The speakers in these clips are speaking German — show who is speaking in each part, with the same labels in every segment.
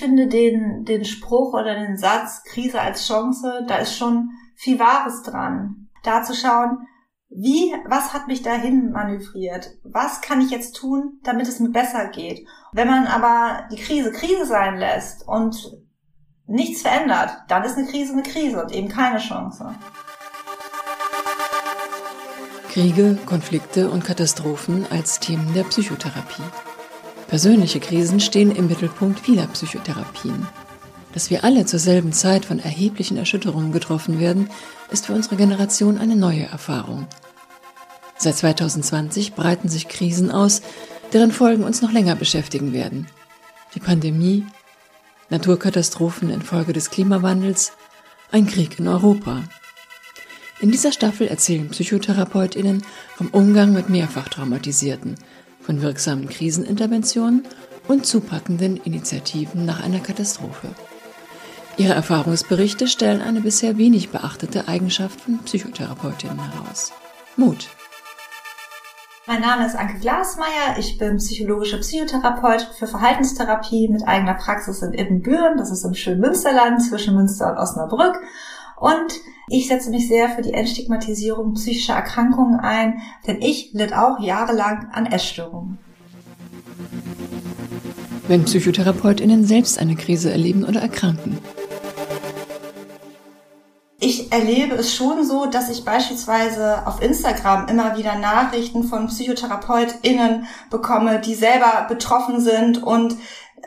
Speaker 1: finde den, den Spruch oder den Satz Krise als Chance, da ist schon viel Wahres dran. Da zu schauen, wie, was hat mich dahin manövriert? Was kann ich jetzt tun, damit es mir besser geht? Wenn man aber die Krise Krise sein lässt und nichts verändert, dann ist eine Krise eine Krise und eben keine Chance.
Speaker 2: Kriege, Konflikte und Katastrophen als Themen der Psychotherapie. Persönliche Krisen stehen im Mittelpunkt vieler Psychotherapien. Dass wir alle zur selben Zeit von erheblichen Erschütterungen getroffen werden, ist für unsere Generation eine neue Erfahrung. Seit 2020 breiten sich Krisen aus, deren Folgen uns noch länger beschäftigen werden. Die Pandemie, Naturkatastrophen infolge des Klimawandels, ein Krieg in Europa. In dieser Staffel erzählen Psychotherapeutinnen vom Umgang mit mehrfach Traumatisierten – von wirksamen Kriseninterventionen und zupackenden Initiativen nach einer Katastrophe. Ihre Erfahrungsberichte stellen eine bisher wenig beachtete Eigenschaft von Psychotherapeutinnen heraus. Mut.
Speaker 1: Mein Name ist Anke Glasmeier. Ich bin psychologische Psychotherapeut für Verhaltenstherapie mit eigener Praxis in Ibbenbüren. Das ist im schönen Münsterland zwischen Münster und Osnabrück. Und ich setze mich sehr für die Entstigmatisierung psychischer Erkrankungen ein, denn ich litt auch jahrelang an Essstörungen.
Speaker 2: Wenn PsychotherapeutInnen selbst eine Krise erleben oder erkranken.
Speaker 1: Ich erlebe es schon so, dass ich beispielsweise auf Instagram immer wieder Nachrichten von PsychotherapeutInnen bekomme, die selber betroffen sind und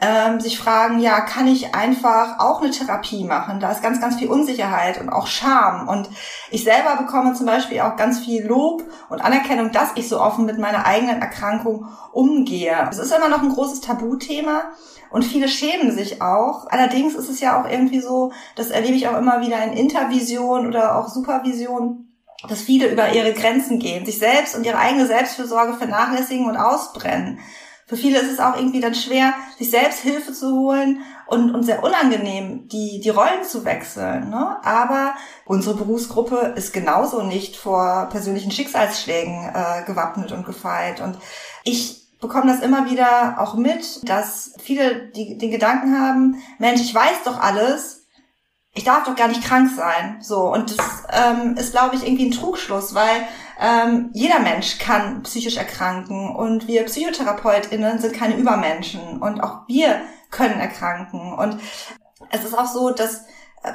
Speaker 1: ähm, sich fragen, ja, kann ich einfach auch eine Therapie machen? Da ist ganz, ganz viel Unsicherheit und auch Scham. Und ich selber bekomme zum Beispiel auch ganz viel Lob und Anerkennung, dass ich so offen mit meiner eigenen Erkrankung umgehe. Es ist immer noch ein großes Tabuthema. Und viele schämen sich auch. Allerdings ist es ja auch irgendwie so, das erlebe ich auch immer wieder in Intervision oder auch Supervision, dass viele über ihre Grenzen gehen, sich selbst und ihre eigene Selbstfürsorge vernachlässigen und ausbrennen. Für viele ist es auch irgendwie dann schwer, sich selbst Hilfe zu holen und, und sehr unangenehm, die, die Rollen zu wechseln. Ne? Aber unsere Berufsgruppe ist genauso nicht vor persönlichen Schicksalsschlägen äh, gewappnet und gefeit. Und ich bekomme das immer wieder auch mit, dass viele die, den Gedanken haben, Mensch, ich weiß doch alles, ich darf doch gar nicht krank sein. So, und das ähm, ist, glaube ich, irgendwie ein Trugschluss, weil ähm, jeder Mensch kann psychisch erkranken und wir PsychotherapeutInnen sind keine Übermenschen und auch wir können erkranken. Und es ist auch so, dass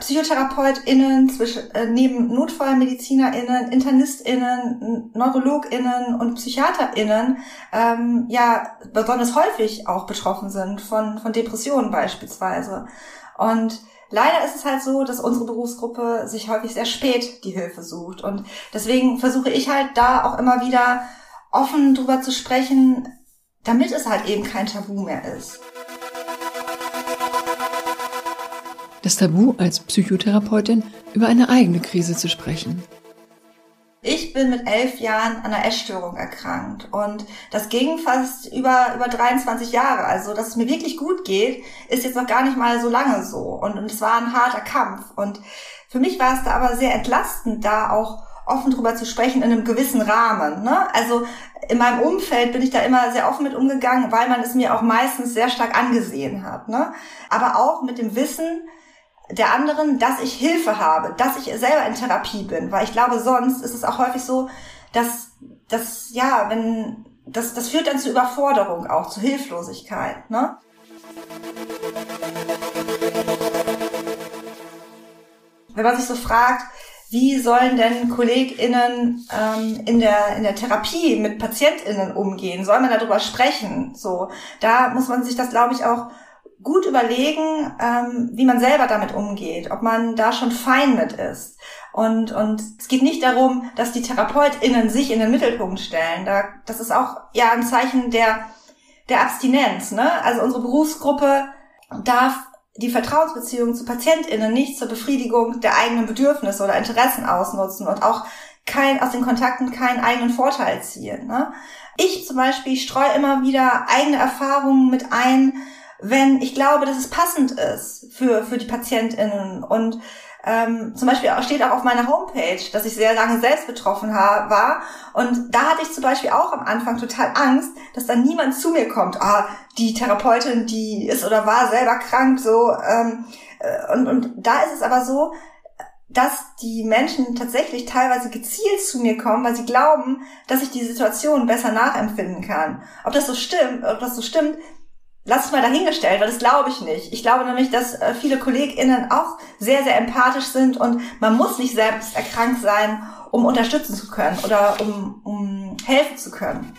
Speaker 1: PsychotherapeutInnen zwischen, äh, neben NotfallmedizinerInnen, InternistInnen, NeurologInnen und PsychiaterInnen ähm, ja besonders häufig auch betroffen sind von, von Depressionen beispielsweise. Und Leider ist es halt so, dass unsere Berufsgruppe sich häufig sehr spät die Hilfe sucht. Und deswegen versuche ich halt da auch immer wieder offen drüber zu sprechen, damit es halt eben kein Tabu mehr ist.
Speaker 2: Das Tabu als Psychotherapeutin über eine eigene Krise zu sprechen.
Speaker 1: Bin mit elf Jahren an einer Essstörung erkrankt und das ging fast über, über 23 Jahre. Also, dass es mir wirklich gut geht, ist jetzt noch gar nicht mal so lange so. Und, und es war ein harter Kampf. Und für mich war es da aber sehr entlastend, da auch offen drüber zu sprechen in einem gewissen Rahmen. Ne? Also in meinem Umfeld bin ich da immer sehr offen mit umgegangen, weil man es mir auch meistens sehr stark angesehen hat. Ne? Aber auch mit dem Wissen, der anderen, dass ich Hilfe habe, dass ich selber in Therapie bin, weil ich glaube, sonst ist es auch häufig so, dass, dass ja, wenn, das, das führt dann zu Überforderung auch, zu Hilflosigkeit, ne? Wenn man sich so fragt, wie sollen denn KollegInnen ähm, in, der, in der Therapie mit PatientInnen umgehen? Soll man darüber sprechen? So, da muss man sich das, glaube ich, auch gut überlegen, ähm, wie man selber damit umgeht, ob man da schon fein mit ist. Und, und es geht nicht darum, dass die TherapeutInnen sich in den Mittelpunkt stellen. Da, das ist auch ja ein Zeichen der, der Abstinenz. Ne? Also unsere Berufsgruppe darf die Vertrauensbeziehung zu PatientInnen nicht zur Befriedigung der eigenen Bedürfnisse oder Interessen ausnutzen und auch kein, aus den Kontakten keinen eigenen Vorteil ziehen. Ne? Ich zum Beispiel streue immer wieder eigene Erfahrungen mit ein, wenn ich glaube, dass es passend ist für, für die PatientInnen und ähm, zum Beispiel steht auch auf meiner Homepage, dass ich sehr lange selbst betroffen war. Und da hatte ich zum Beispiel auch am Anfang total Angst, dass dann niemand zu mir kommt. Ah, die Therapeutin, die ist oder war selber krank, so. Ähm, äh, und, und da ist es aber so, dass die Menschen tatsächlich teilweise gezielt zu mir kommen, weil sie glauben, dass ich die Situation besser nachempfinden kann. Ob das so stimmt, ob das so stimmt, lass es mal dahingestellt, weil das glaube ich nicht. Ich glaube nämlich, dass äh, viele KollegInnen auch sehr, sehr empathisch sind und man muss nicht selbst erkrankt sein, um unterstützen zu können oder um, um helfen zu können.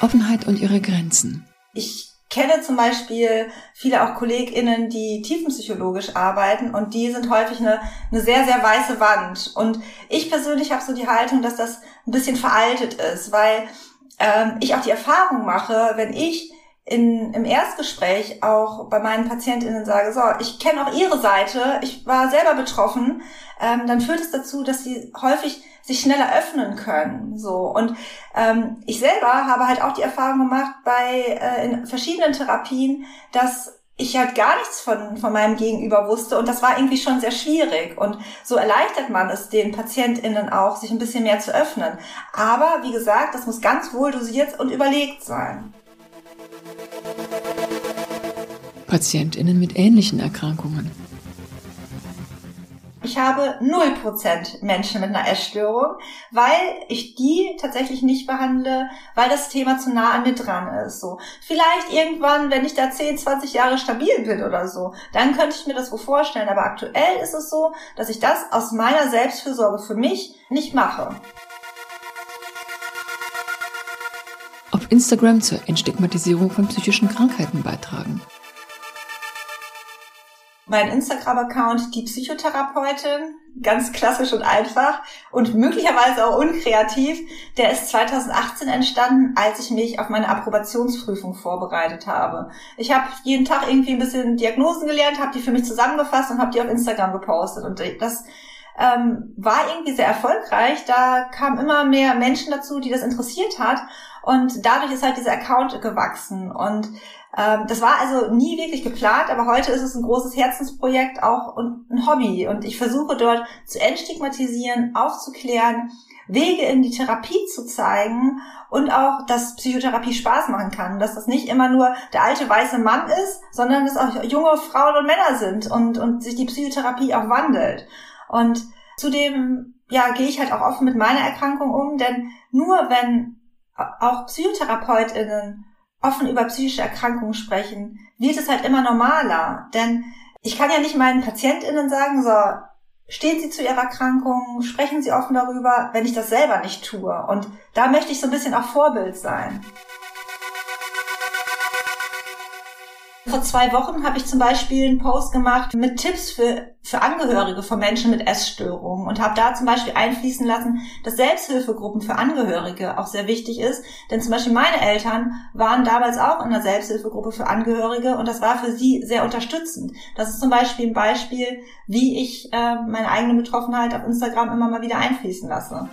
Speaker 2: Offenheit und ihre Grenzen.
Speaker 1: Ich kenne zum Beispiel viele auch KollegInnen, die tiefenpsychologisch arbeiten und die sind häufig eine, eine sehr, sehr weiße Wand. Und ich persönlich habe so die Haltung, dass das ein bisschen veraltet ist, weil ähm, ich auch die Erfahrung mache, wenn ich in, im Erstgespräch auch bei meinen PatientInnen sage, so, ich kenne auch ihre Seite, ich war selber betroffen, ähm, dann führt es dazu, dass sie häufig sich schneller öffnen können. So und ähm, ich selber habe halt auch die Erfahrung gemacht bei äh, in verschiedenen Therapien, dass ich halt gar nichts von, von meinem Gegenüber wusste und das war irgendwie schon sehr schwierig und so erleichtert man es den PatientInnen auch, sich ein bisschen mehr zu öffnen. Aber wie gesagt, das muss ganz wohl dosiert und überlegt sein.
Speaker 2: PatientInnen mit ähnlichen Erkrankungen.
Speaker 1: Ich habe 0% Menschen mit einer Essstörung, weil ich die tatsächlich nicht behandle, weil das Thema zu nah an mir dran ist. So. Vielleicht irgendwann, wenn ich da 10, 20 Jahre stabil bin oder so, dann könnte ich mir das wohl vorstellen. Aber aktuell ist es so, dass ich das aus meiner Selbstfürsorge für mich nicht mache.
Speaker 2: Auf Instagram zur Entstigmatisierung von psychischen Krankheiten beitragen
Speaker 1: mein Instagram-Account die Psychotherapeutin, ganz klassisch und einfach und möglicherweise auch unkreativ. Der ist 2018 entstanden, als ich mich auf meine Approbationsprüfung vorbereitet habe. Ich habe jeden Tag irgendwie ein bisschen Diagnosen gelernt, habe die für mich zusammengefasst und habe die auf Instagram gepostet. Und das ähm, war irgendwie sehr erfolgreich. Da kamen immer mehr Menschen dazu, die das interessiert hat. Und dadurch ist halt dieser Account gewachsen. Und das war also nie wirklich geplant, aber heute ist es ein großes Herzensprojekt auch und ein Hobby. Und ich versuche dort zu entstigmatisieren, aufzuklären, Wege in die Therapie zu zeigen und auch, dass Psychotherapie Spaß machen kann, dass das nicht immer nur der alte weiße Mann ist, sondern dass auch junge Frauen und Männer sind und, und sich die Psychotherapie auch wandelt. Und zudem, ja, gehe ich halt auch offen mit meiner Erkrankung um, denn nur wenn auch PsychotherapeutInnen offen über psychische Erkrankungen sprechen, wird es halt immer normaler. Denn ich kann ja nicht meinen PatientInnen sagen, so, stehen Sie zu Ihrer Erkrankung, sprechen Sie offen darüber, wenn ich das selber nicht tue. Und da möchte ich so ein bisschen auch Vorbild sein. Vor zwei Wochen habe ich zum Beispiel einen Post gemacht mit Tipps für, für Angehörige von Menschen mit Essstörungen und habe da zum Beispiel einfließen lassen, dass Selbsthilfegruppen für Angehörige auch sehr wichtig ist. Denn zum Beispiel meine Eltern waren damals auch in einer Selbsthilfegruppe für Angehörige und das war für sie sehr unterstützend. Das ist zum Beispiel ein Beispiel, wie ich äh, meine eigene Betroffenheit auf Instagram immer mal wieder einfließen lasse.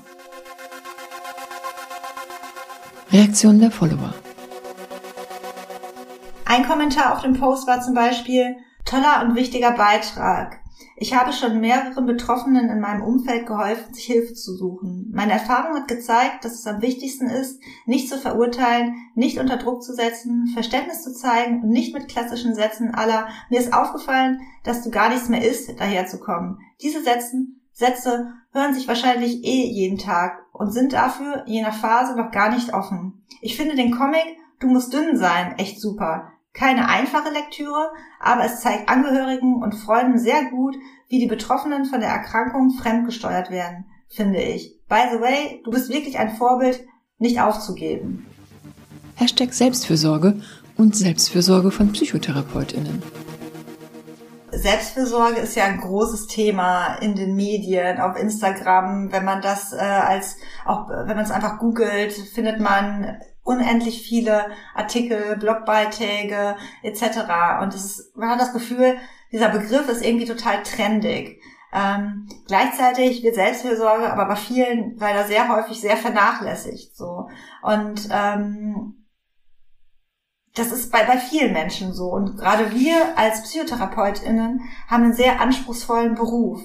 Speaker 2: Reaktion der Follower.
Speaker 1: Ein Kommentar auf dem Post war zum Beispiel, toller und wichtiger Beitrag. Ich habe schon mehreren Betroffenen in meinem Umfeld geholfen, sich Hilfe zu suchen. Meine Erfahrung hat gezeigt, dass es am wichtigsten ist, nicht zu verurteilen, nicht unter Druck zu setzen, Verständnis zu zeigen und nicht mit klassischen Sätzen aller mir ist aufgefallen, dass du gar nichts mehr isst, daherzukommen. Diese Sätzen, Sätze hören sich wahrscheinlich eh jeden Tag und sind dafür je nach Phase noch gar nicht offen. Ich finde den Comic Du musst dünn sein echt super. Keine einfache Lektüre, aber es zeigt Angehörigen und Freunden sehr gut, wie die Betroffenen von der Erkrankung fremdgesteuert werden, finde ich. By the way, du bist wirklich ein Vorbild, nicht aufzugeben.
Speaker 2: Hashtag Selbstfürsorge und Selbstfürsorge von PsychotherapeutInnen.
Speaker 1: Selbstfürsorge ist ja ein großes Thema in den Medien, auf Instagram. Wenn man das äh, als, auch wenn man es einfach googelt, findet man unendlich viele Artikel, Blogbeiträge etc. Und es man hat das Gefühl, dieser Begriff ist irgendwie total trendig. Ähm, gleichzeitig wird Selbstfürsorge aber bei vielen leider sehr häufig sehr vernachlässigt. So und ähm, das ist bei, bei vielen Menschen so. Und gerade wir als PsychotherapeutInnen haben einen sehr anspruchsvollen Beruf,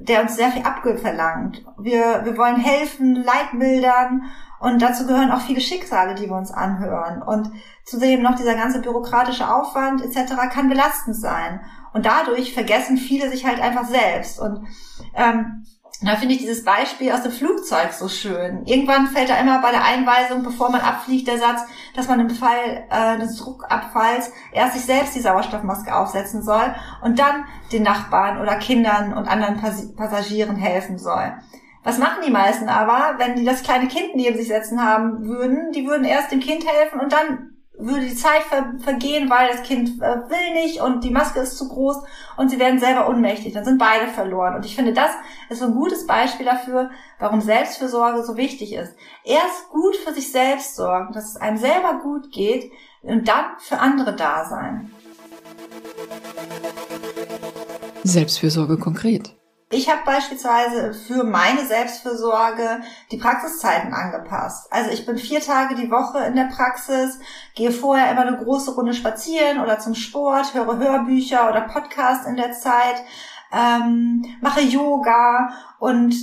Speaker 1: der uns sehr viel abverlangt. Wir, wir wollen helfen, Leitbildern und dazu gehören auch viele Schicksale, die wir uns anhören. Und zudem noch dieser ganze bürokratische Aufwand etc. kann belastend sein. Und dadurch vergessen viele sich halt einfach selbst. Und ähm, da finde ich dieses Beispiel aus dem Flugzeug so schön. Irgendwann fällt da immer bei der Einweisung, bevor man abfliegt, der Satz, dass man im Fall äh, des Druckabfalls erst sich selbst die Sauerstoffmaske aufsetzen soll und dann den Nachbarn oder Kindern und anderen Passagieren helfen soll. Was machen die meisten aber, wenn die das kleine Kind neben sich setzen haben würden? Die würden erst dem Kind helfen und dann würde die Zeit ver vergehen, weil das Kind äh, will nicht und die Maske ist zu groß und sie werden selber ohnmächtig. Dann sind beide verloren. Und ich finde, das ist so ein gutes Beispiel dafür, warum Selbstfürsorge so wichtig ist. Erst gut für sich selbst sorgen, dass es einem selber gut geht und dann für andere da sein.
Speaker 2: Selbstfürsorge konkret.
Speaker 1: Ich habe beispielsweise für meine Selbstfürsorge die Praxiszeiten angepasst. Also ich bin vier Tage die Woche in der Praxis, gehe vorher immer eine große Runde spazieren oder zum Sport, höre Hörbücher oder Podcasts in der Zeit, ähm, mache Yoga und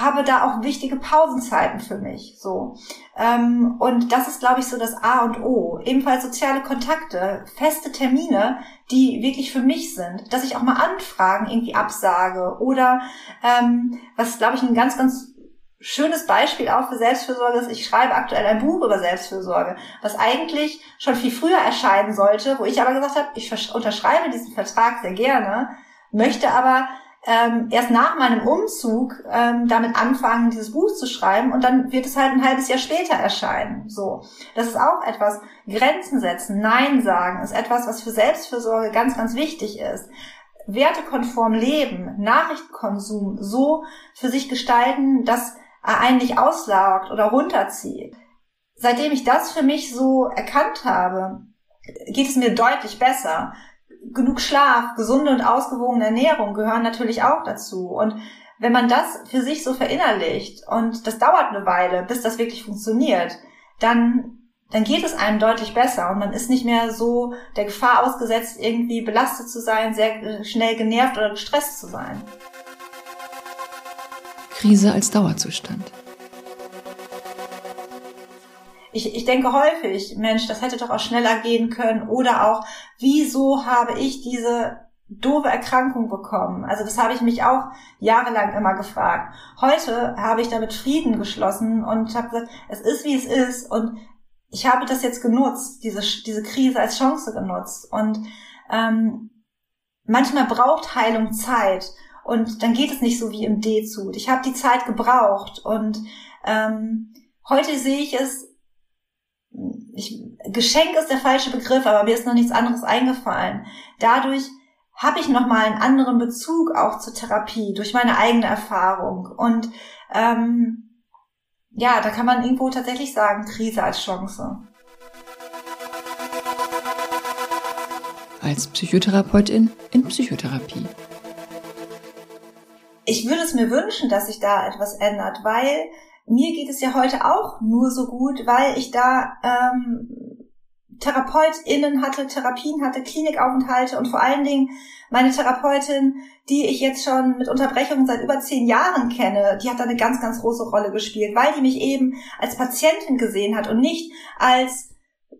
Speaker 1: habe da auch wichtige Pausenzeiten für mich. So ähm, und das ist, glaube ich, so das A und O. Ebenfalls soziale Kontakte, feste Termine, die wirklich für mich sind, dass ich auch mal Anfragen irgendwie absage oder ähm, was, glaube ich, ein ganz, ganz schönes Beispiel auch für Selbstfürsorge ist, ich schreibe aktuell ein Buch über Selbstfürsorge, was eigentlich schon viel früher erscheinen sollte, wo ich aber gesagt habe, ich unterschreibe diesen Vertrag sehr gerne, möchte aber ähm, erst nach meinem Umzug ähm, damit anfangen, dieses Buch zu schreiben und dann wird es halt ein halbes Jahr später erscheinen. So, das ist auch etwas. Grenzen setzen, Nein sagen, ist etwas, was für Selbstfürsorge ganz, ganz wichtig ist. Wertekonform leben, Nachrichtenkonsum so für sich gestalten, dass er einen nicht auslaugt oder runterzieht. Seitdem ich das für mich so erkannt habe, geht es mir deutlich besser genug Schlaf, gesunde und ausgewogene Ernährung gehören natürlich auch dazu. Und wenn man das für sich so verinnerlicht und das dauert eine Weile, bis das wirklich funktioniert, dann dann geht es einem deutlich besser und man ist nicht mehr so der Gefahr ausgesetzt, irgendwie belastet zu sein, sehr schnell genervt oder gestresst zu sein.
Speaker 2: Krise als Dauerzustand
Speaker 1: ich, ich denke häufig, Mensch, das hätte doch auch schneller gehen können oder auch, wieso habe ich diese doofe Erkrankung bekommen? Also das habe ich mich auch jahrelang immer gefragt. Heute habe ich damit Frieden geschlossen und habe gesagt, es ist wie es ist und ich habe das jetzt genutzt, diese, diese Krise als Chance genutzt und ähm, manchmal braucht Heilung Zeit und dann geht es nicht so wie im D-Zut. Ich habe die Zeit gebraucht und ähm, heute sehe ich es ich, Geschenk ist der falsche Begriff, aber mir ist noch nichts anderes eingefallen. Dadurch habe ich nochmal einen anderen Bezug auch zur Therapie durch meine eigene Erfahrung. Und ähm, ja, da kann man irgendwo tatsächlich sagen, Krise als Chance.
Speaker 2: Als Psychotherapeutin in Psychotherapie.
Speaker 1: Ich würde es mir wünschen, dass sich da etwas ändert, weil mir geht es ja heute auch nur so gut, weil ich da ähm, TherapeutInnen hatte, Therapien hatte, Klinikaufenthalte und vor allen Dingen meine Therapeutin, die ich jetzt schon mit Unterbrechungen seit über zehn Jahren kenne, die hat da eine ganz, ganz große Rolle gespielt, weil die mich eben als Patientin gesehen hat und nicht als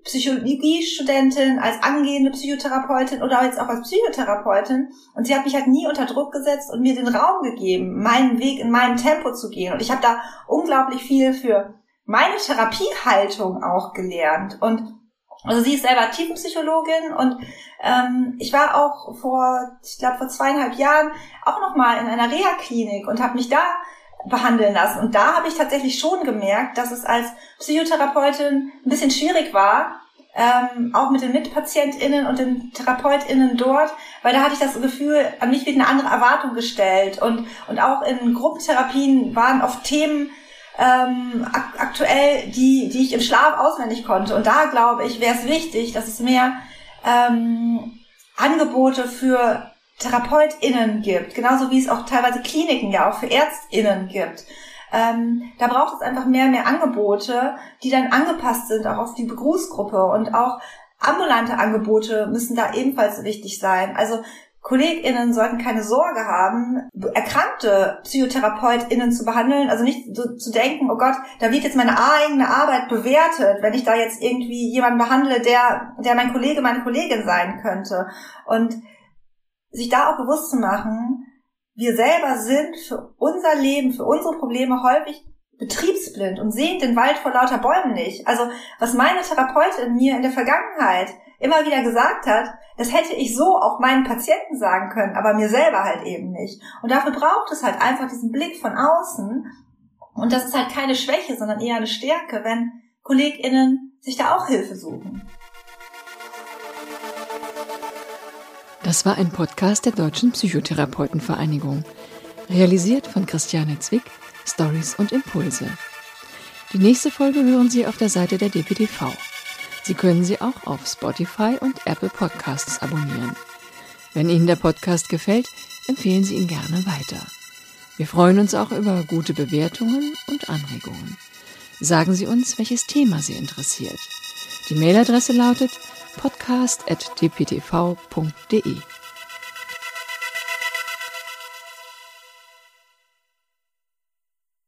Speaker 1: Psychologiestudentin, als angehende Psychotherapeutin oder jetzt auch als Psychotherapeutin. Und sie hat mich halt nie unter Druck gesetzt und mir den Raum gegeben, meinen Weg in meinem Tempo zu gehen. Und ich habe da unglaublich viel für meine Therapiehaltung auch gelernt. Und also sie ist selber Tiefenpsychologin und ähm, ich war auch vor, ich glaube vor zweieinhalb Jahren auch noch mal in einer Reha-Klinik und habe mich da behandeln lassen. Und da habe ich tatsächlich schon gemerkt, dass es als Psychotherapeutin ein bisschen schwierig war, ähm, auch mit den MitpatientInnen und den TherapeutInnen dort, weil da hatte ich das Gefühl, an mich wird eine andere Erwartung gestellt. Und, und auch in Gruppentherapien waren oft Themen ähm, ak aktuell, die, die ich im Schlaf auswendig konnte. Und da glaube ich, wäre es wichtig, dass es mehr ähm, Angebote für TherapeutInnen gibt, genauso wie es auch teilweise Kliniken ja auch für ÄrztInnen gibt. Ähm, da braucht es einfach mehr, mehr Angebote, die dann angepasst sind, auch auf die Berufsgruppe und auch ambulante Angebote müssen da ebenfalls wichtig sein. Also KollegInnen sollten keine Sorge haben, erkrankte PsychotherapeutInnen zu behandeln, also nicht so zu denken, oh Gott, da wird jetzt meine eigene Arbeit bewertet, wenn ich da jetzt irgendwie jemanden behandle, der, der mein Kollege, meine Kollegin sein könnte. Und sich da auch bewusst zu machen, wir selber sind für unser Leben, für unsere Probleme häufig betriebsblind und sehen den Wald vor lauter Bäumen nicht. Also was meine Therapeutin mir in der Vergangenheit immer wieder gesagt hat, das hätte ich so auch meinen Patienten sagen können, aber mir selber halt eben nicht. Und dafür braucht es halt einfach diesen Blick von außen. Und das ist halt keine Schwäche, sondern eher eine Stärke, wenn KollegInnen sich da auch Hilfe suchen.
Speaker 2: Das war ein Podcast der Deutschen Psychotherapeutenvereinigung, realisiert von Christiane Zwick, Stories und Impulse. Die nächste Folge hören Sie auf der Seite der DPTV. Sie können sie auch auf Spotify und Apple Podcasts abonnieren. Wenn Ihnen der Podcast gefällt, empfehlen Sie ihn gerne weiter. Wir freuen uns auch über gute Bewertungen und Anregungen. Sagen Sie uns, welches Thema Sie interessiert. Die Mailadresse lautet podcast.dptv.de.